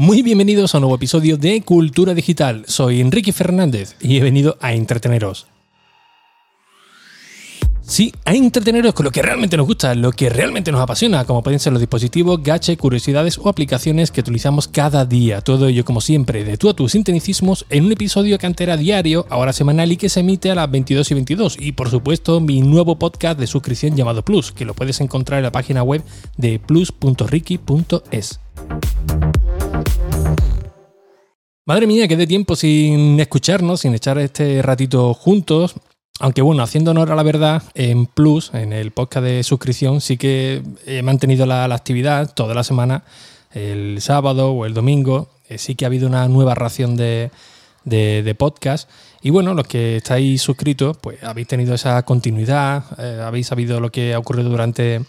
Muy bienvenidos a un nuevo episodio de Cultura Digital. Soy Enrique Fernández y he venido a entreteneros. Sí, a entreteneros con lo que realmente nos gusta, lo que realmente nos apasiona, como pueden ser los dispositivos, gache, curiosidades o aplicaciones que utilizamos cada día. Todo ello, como siempre, de tú a tus sinteticismos en un episodio que antes diario, ahora semanal y que se emite a las 22 y 22. Y por supuesto, mi nuevo podcast de suscripción llamado Plus, que lo puedes encontrar en la página web de plus.ricky.es. Madre mía, que de tiempo sin escucharnos, sin echar este ratito juntos. Aunque bueno, haciendo honor a la verdad, en Plus, en el podcast de suscripción, sí que he mantenido la, actividad toda la semana, el sábado o el domingo. Eh, sí que ha habido una nueva ración de, podcast. Y bueno, los que estáis suscritos, pues habéis tenido esa continuidad, eh, habéis sabido lo que ha ocurrido durante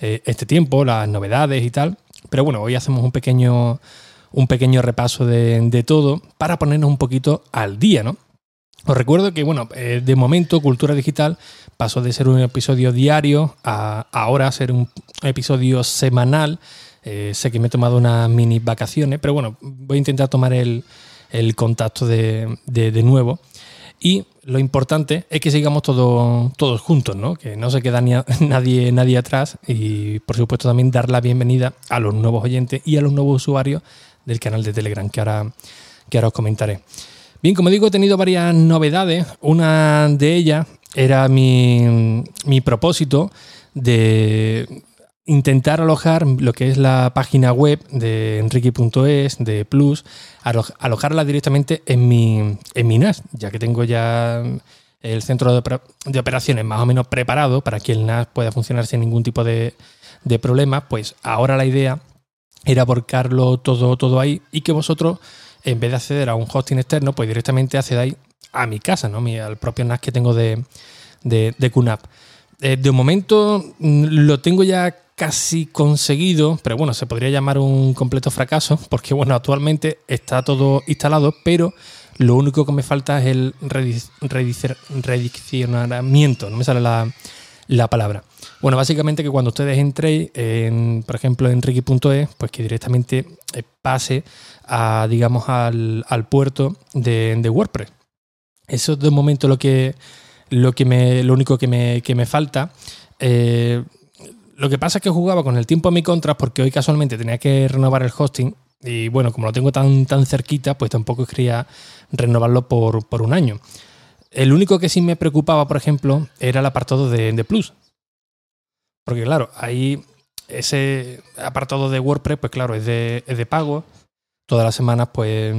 eh, este tiempo, las novedades y tal. Pero bueno, hoy hacemos un pequeño, un pequeño repaso de, de todo para ponernos un poquito al día, ¿no? Os recuerdo que, bueno, eh, de momento Cultura Digital pasó de ser un episodio diario a ahora ser un episodio semanal. Eh, sé que me he tomado unas mini vacaciones, pero bueno, voy a intentar tomar el, contacto de, nuevo. Y lo importante es que sigamos todos todos juntos, ¿no? Que no se queda nadie, nadie atrás. Y por supuesto también dar la bienvenida a los nuevos oyentes y a los nuevos usuarios del canal de Telegram que ahora, que ahora os comentaré. Bien, como digo, he tenido varias novedades. Una de ellas era mi, propósito de intentar alojar lo que es la página web de enrique.es, de Plus, alojarla directamente en mi, en mi NAS, ya que tengo ya el centro de, operaciones más o menos preparado para que el NAS pueda funcionar sin ningún tipo de, de problema, pues ahora la idea era volcarlo todo, todo ahí y que vosotros en vez de acceder a un hosting externo, pues directamente accedáis a mi casa, ¿no? al propio NAS que tengo de, de, de QNAP. Eh, de momento mm, lo tengo ya casi conseguido, pero bueno, se podría llamar un completo fracaso, porque bueno, actualmente está todo instalado, pero lo único que me falta es el rediccionamiento, no me sale la, la palabra. Bueno, básicamente que cuando ustedes entréis, en, por ejemplo, en Ricky.es, pues que directamente eh, pase a, digamos, al, puerto de, WordPress. Eso es de momento lo que, lo que me, lo único que me, que me falta. Eh, lo que pasa es que jugaba con el tiempo a mi contra porque hoy casualmente tenía que renovar el hosting y bueno, como lo tengo tan, tan cerquita, pues tampoco quería renovarlo por, por un año. El único que sí me preocupaba, por ejemplo, era el apartado de, Plus. Porque claro, ahí ese apartado de WordPress, pues claro, es de, de pago. Todas las semanas, pues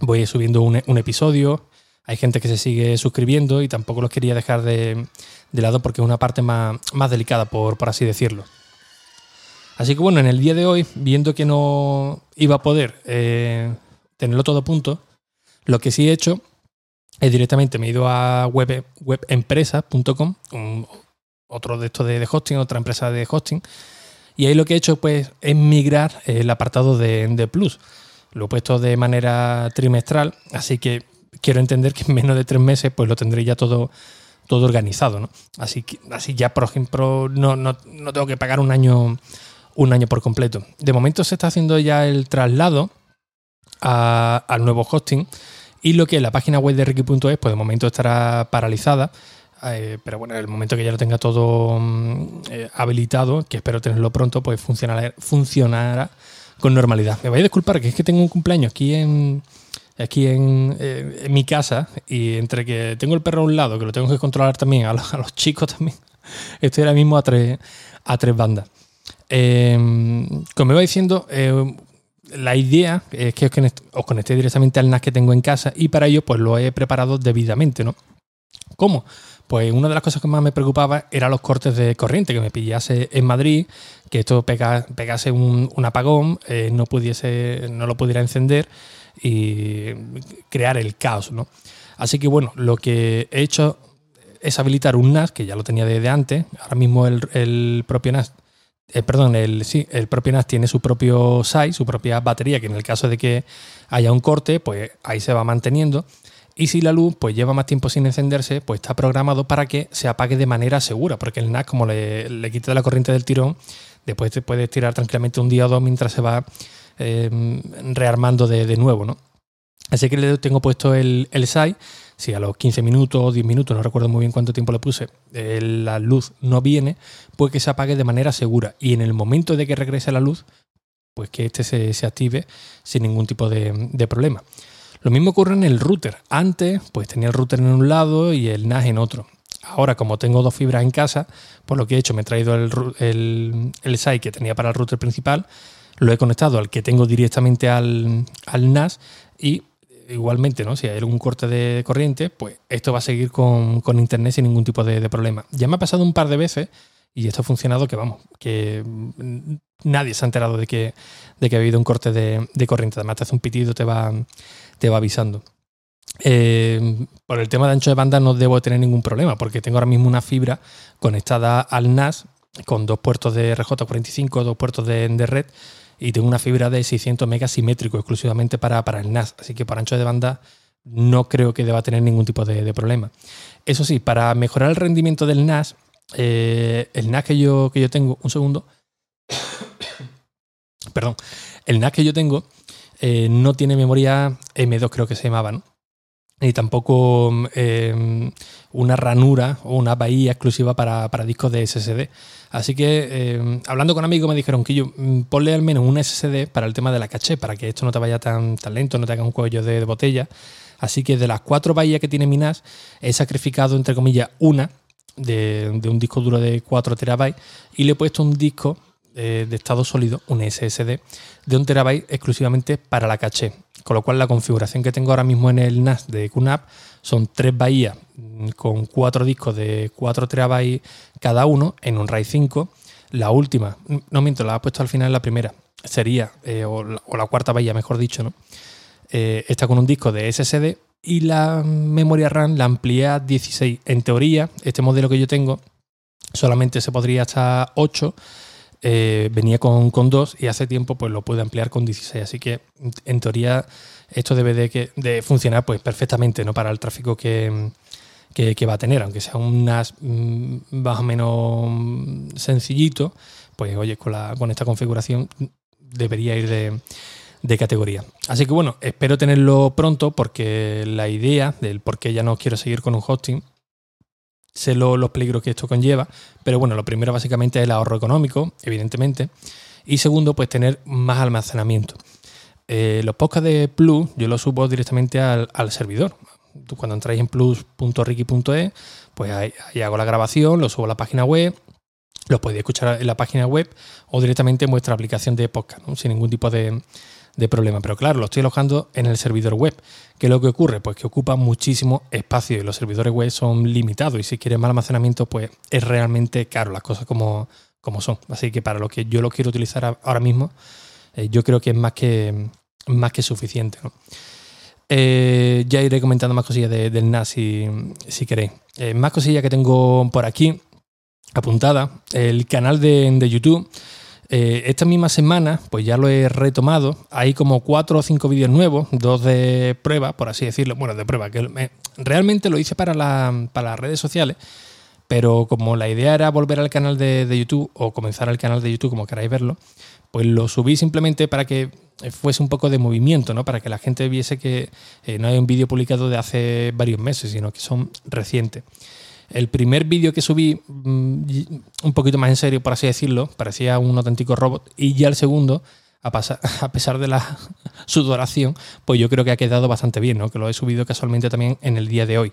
voy subiendo un, episodio. Hay gente que se sigue suscribiendo y tampoco los quería dejar de, lado porque es una parte más, delicada, por, por, así decirlo. Así que bueno, en el día de hoy, viendo que no iba a poder eh, tenerlo todo a punto, lo que sí he hecho directamente me he ido a web, webempresa.com, otro de estos de, hosting, otra empresa de hosting. Y ahí lo que he hecho pues, es migrar el apartado de, Plus. Lo he puesto de manera trimestral, así que quiero entender que en menos de tres meses pues lo tendré ya todo, todo organizado. ¿no? Así, que, así ya, por ejemplo, no, no, no tengo que pagar un año, un año por completo. De momento se está haciendo ya el traslado al nuevo hosting y lo que la página web de Ricky.es, pues de momento estará paralizada. Eh, pero bueno, en el momento que ya lo tenga todo mm, eh, habilitado, que espero tenerlo pronto, pues funcionará, funcionará con normalidad. Me voy a disculpar que es que tengo un cumpleaños aquí en aquí en, eh, mi casa y entre que tengo el perro a un lado, que lo tengo que controlar también, a los, chicos también, estoy ahora mismo a tres, a tres bandas. como iba diciendo, la idea es que os conecté directamente al NAS que tengo en casa y para ello pues lo he preparado debidamente, ¿no? ¿Cómo? Pues una de las cosas que más me preocupaba era los cortes de corriente, que me pillase en Madrid, que esto pegase un, apagón, eh, no, pudiese, no lo pudiera encender y crear el caos, ¿no? Así que bueno, lo que he hecho es habilitar un NAS, que ya lo tenía desde antes, ahora mismo el, el propio NAS eh, perdón, el, propio NAS tiene su propio SAI, su propia batería, que en el caso de que haya un corte, pues ahí se va manteniendo. Y si la luz pues lleva más tiempo sin encenderse, pues está programado para que se apague de manera segura, porque el NAS, como le, le quita la corriente del tirón, después te puedes tirar tranquilamente un día o dos mientras se va eh, rearmando de, nuevo, ¿no? Así que le tengo puesto el, el SAI. Si a los 15 minutos o 10 minutos, no recuerdo muy bien cuánto tiempo le puse, eh, la luz no viene, pues que se apague de manera segura. Y en el momento de que regrese la luz, pues que este se, active sin ningún tipo de, problema. Lo mismo ocurre en el router. Antes, pues tenía el router en un lado y el NAS en otro. Ahora, como tengo dos fibras en casa, por lo que he hecho, me he traído el, el, el SAI que tenía para el router principal, lo he conectado al que tengo directamente al, NAS y igualmente, ¿no? Si hay algún corte de corriente, pues esto va a seguir con, internet sin ningún tipo de, problema. Ya me ha pasado un par de veces y esto ha funcionado que, vamos, que nadie se ha enterado de que, de que ha habido un corte de, de corriente. Además, te hace un pitido, te va, te va avisando. Eh, por el tema de ancho de banda no debo tener ningún problema porque tengo ahora mismo una fibra conectada al NAS con dos puertos de RJ45, dos puertos de, red y tengo una fibra de 600 megas simétrico exclusivamente para, para, el NAS. Así que por ancho de banda no creo que deba tener ningún tipo de, problema. Eso sí, para mejorar el rendimiento del NAS, eh, el NAS que yo, que yo tengo, un segundo, perdón, el NAS que yo tengo eh, no tiene memoria M2, creo que se llamaba, ¿no? Ni tampoco em, una ranura o una bahía exclusiva para, discos de SSD. Así que, em, hablando con amigos, me dijeron que yo mm, ponle al menos un SSD para el tema de la caché, para que esto no te vaya tan, tan lento, no te haga un cuello de, botella. Así que de las cuatro bahías que tiene mi NAS, he sacrificado, entre comillas, una de, de un disco duro de 4 terabytes y le he puesto un disco de estado sólido, un SSD, de un terabyte exclusivamente para la caché. Con lo cual la configuración que tengo ahora mismo en el NAS de QNAP son tres bahías mm, con cuatro discos de 4 terabytes cada uno en un RAID 5. La última, mm, no miento, la he puesto al final la primera, sería, eh, o, la, cuarta bahía, mejor dicho, ¿no? Eh, está con un disco de SSD y la memoria RAM la amplié a 16. En teoría, este modelo que yo tengo solamente se podría hasta 8 eh, venía con, con, 2 y hace tiempo pues lo puede ampliar con 16. Así que en teoría esto debe de, de funcionar pues perfectamente ¿no? para el tráfico que, va a tener, aunque sea un NAS mm, más o menos sencillito, pues oye, con, la, con esta configuración debería ir de, de categoría. Así que bueno, espero tenerlo pronto porque la idea del por qué ya no quiero seguir con un hosting sé los peligros que esto conlleva, pero bueno, lo primero básicamente es el ahorro económico, evidentemente, y segundo, pues tener más almacenamiento. Eh, los podcasts de Plus yo los subo directamente al, servidor. Cuando entráis en plus.ricky.es, pues ahí, hago la grabación, lo subo a la página web, los podéis escuchar en la página web o directamente en vuestra aplicación de podcast, sin ningún tipo de, de problema. Pero claro, lo estoy alojando en el servidor web. ¿Qué es lo que ocurre? Pues que ocupa muchísimo espacio y los servidores web son limitados y si quieres más almacenamiento, pues es realmente caro las cosas como, como son. Así que para lo que yo lo quiero utilizar ahora mismo, eh, yo creo que es más que, más que suficiente. Eh, ya iré comentando más cosillas del NAS si, si queréis. Eh, más cosillas que tengo por aquí apuntada. El canal de, de YouTube eh, esta misma semana, pues ya lo he retomado. Hay como cuatro o cinco vídeos nuevos, dos de prueba, por así decirlo. Bueno, de prueba, que realmente lo hice para, las redes sociales, pero como la idea era volver al canal de, YouTube o comenzar al canal de YouTube, como queráis verlo, pues lo subí simplemente para que fuese un poco de movimiento, ¿no? Para que la gente viese que eh, no hay un vídeo publicado de hace varios meses, sino que son recientes. El primer vídeo que subí, mm, un poquito más en serio, por así decirlo, parecía un auténtico robot. Y ya el segundo, a, pesar de la sudoración, pues yo creo que ha quedado bastante bien, ¿no? Que lo he subido casualmente también en el día de hoy.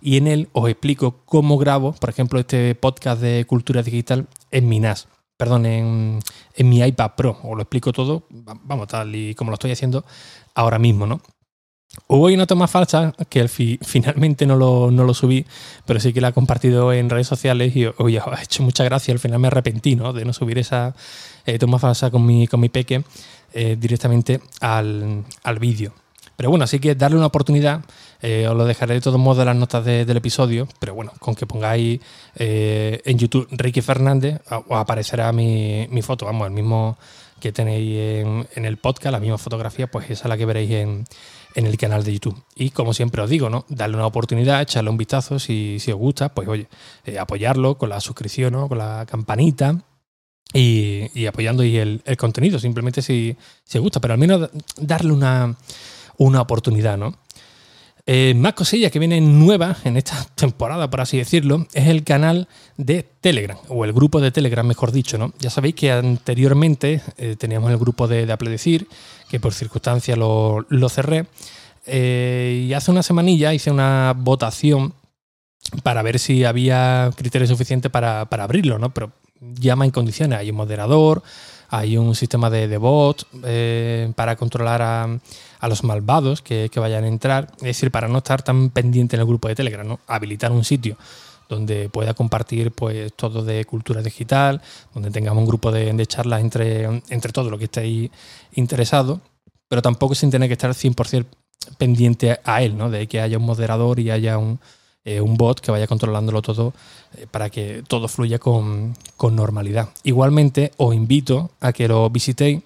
Y en él os explico cómo grabo, por ejemplo, este podcast de cultura digital en mi NAS. Perdón, en mi iPad Pro. Os lo explico todo, vamos, tal y como lo estoy haciendo ahora mismo, ¿no? Hubo una toma falsa que finalmente no lo, subí, pero sí que la he compartido en redes sociales y oye, ha hecho mucha gracia. Al final me arrepentí ¿no? de no subir esa eh, toma falsa con mi, peque eh, directamente al, vídeo. Pero bueno, así que darle una oportunidad. Eh, os lo dejaré de todos modos en las notas del episodio. Pero bueno, con que pongáis en YouTube Ricky Fernández, os aparecerá mi, foto. Vamos, el mismo que tenéis en, el podcast, la misma fotografía, pues esa es la que veréis en en el canal de YouTube. Y como siempre os digo, ¿no? Darle una oportunidad, echarle un vistazo si, os gusta, pues oye, eh, apoyarlo con la suscripción, ¿no? Con la campanita. y, apoyando y el, contenido, simplemente si, si gusta, pero al menos darle una, una oportunidad, ¿no? Eh, más cosillas que vienen nuevas en esta temporada, por así decirlo, es el canal de Telegram, o el grupo de Telegram, mejor dicho, ¿no? Ya sabéis que anteriormente eh, teníamos el grupo de, de que por circunstancias lo, cerré, eh, y hace una semanilla hice una votación para ver si había criterios suficientes para, para abrirlo, ¿no? Pero llama en condiciones, hay un moderador, hay un sistema de, de bot eh, para controlar a, los malvados que, vayan a entrar. Es decir, para no estar tan pendiente en el grupo de Telegram, ¿no? habilitar un sitio donde pueda compartir pues todo de cultura digital, donde tengamos un grupo de, charlas entre, entre todos los que estéis interesados, pero tampoco sin tener que estar 100% pendiente a él, ¿no? de que haya un moderador y haya un, eh, un bot que vaya controlándolo todo eh, para que todo fluya con, normalidad. Igualmente os invito a que lo visitéis.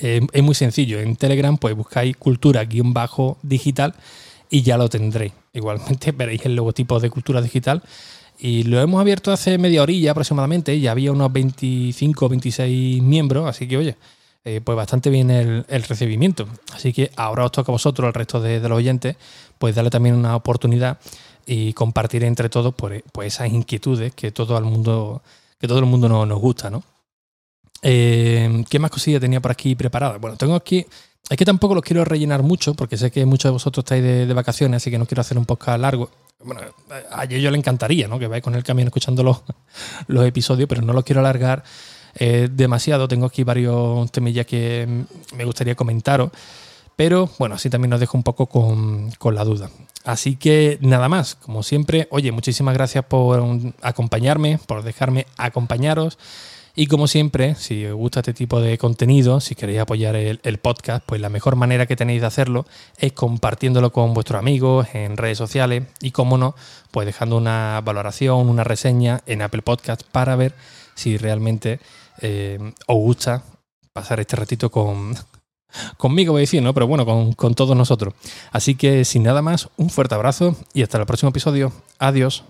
Eh, es muy sencillo. En Telegram pues buscáis cultura-digital y ya lo tendréis. Igualmente veréis el logotipo de cultura digital. Y lo hemos abierto hace media orilla aproximadamente. Ya había unos 25 o 26 miembros. Así que, oye, pues bastante bien el, recibimiento. Así que ahora os toca a vosotros, el resto de, de los oyentes, pues darle también una oportunidad y compartir entre todos pues, pues, esas inquietudes que todo el mundo, que todo el mundo nos, gusta, ¿no? Eh, ¿Qué más cosillas tenía por aquí preparadas? Bueno, tengo aquí. Es que tampoco los quiero rellenar mucho, porque sé que muchos de vosotros estáis de, vacaciones, así que no quiero hacer un podcast largo. Bueno, a ello le encantaría, ¿no? Que vais con el camión escuchando los, los episodios, pero no los quiero alargar eh, demasiado. Tengo aquí varios temillas que me gustaría comentaros. Pero bueno, así también nos dejo un poco con, con la duda. Así que nada más, como siempre, oye, muchísimas gracias por acompañarme, por dejarme acompañaros. Y como siempre, si os gusta este tipo de contenido, si queréis apoyar el, podcast, pues la mejor manera que tenéis de hacerlo es compartiéndolo con vuestros amigos en redes sociales y, como no, pues dejando una valoración, una reseña en Apple Podcast para ver si realmente eh, os gusta pasar este ratito con, conmigo voy a decir, ¿no? Pero bueno, con, con todos nosotros. Así que sin nada más, un fuerte abrazo y hasta el próximo episodio. Adiós.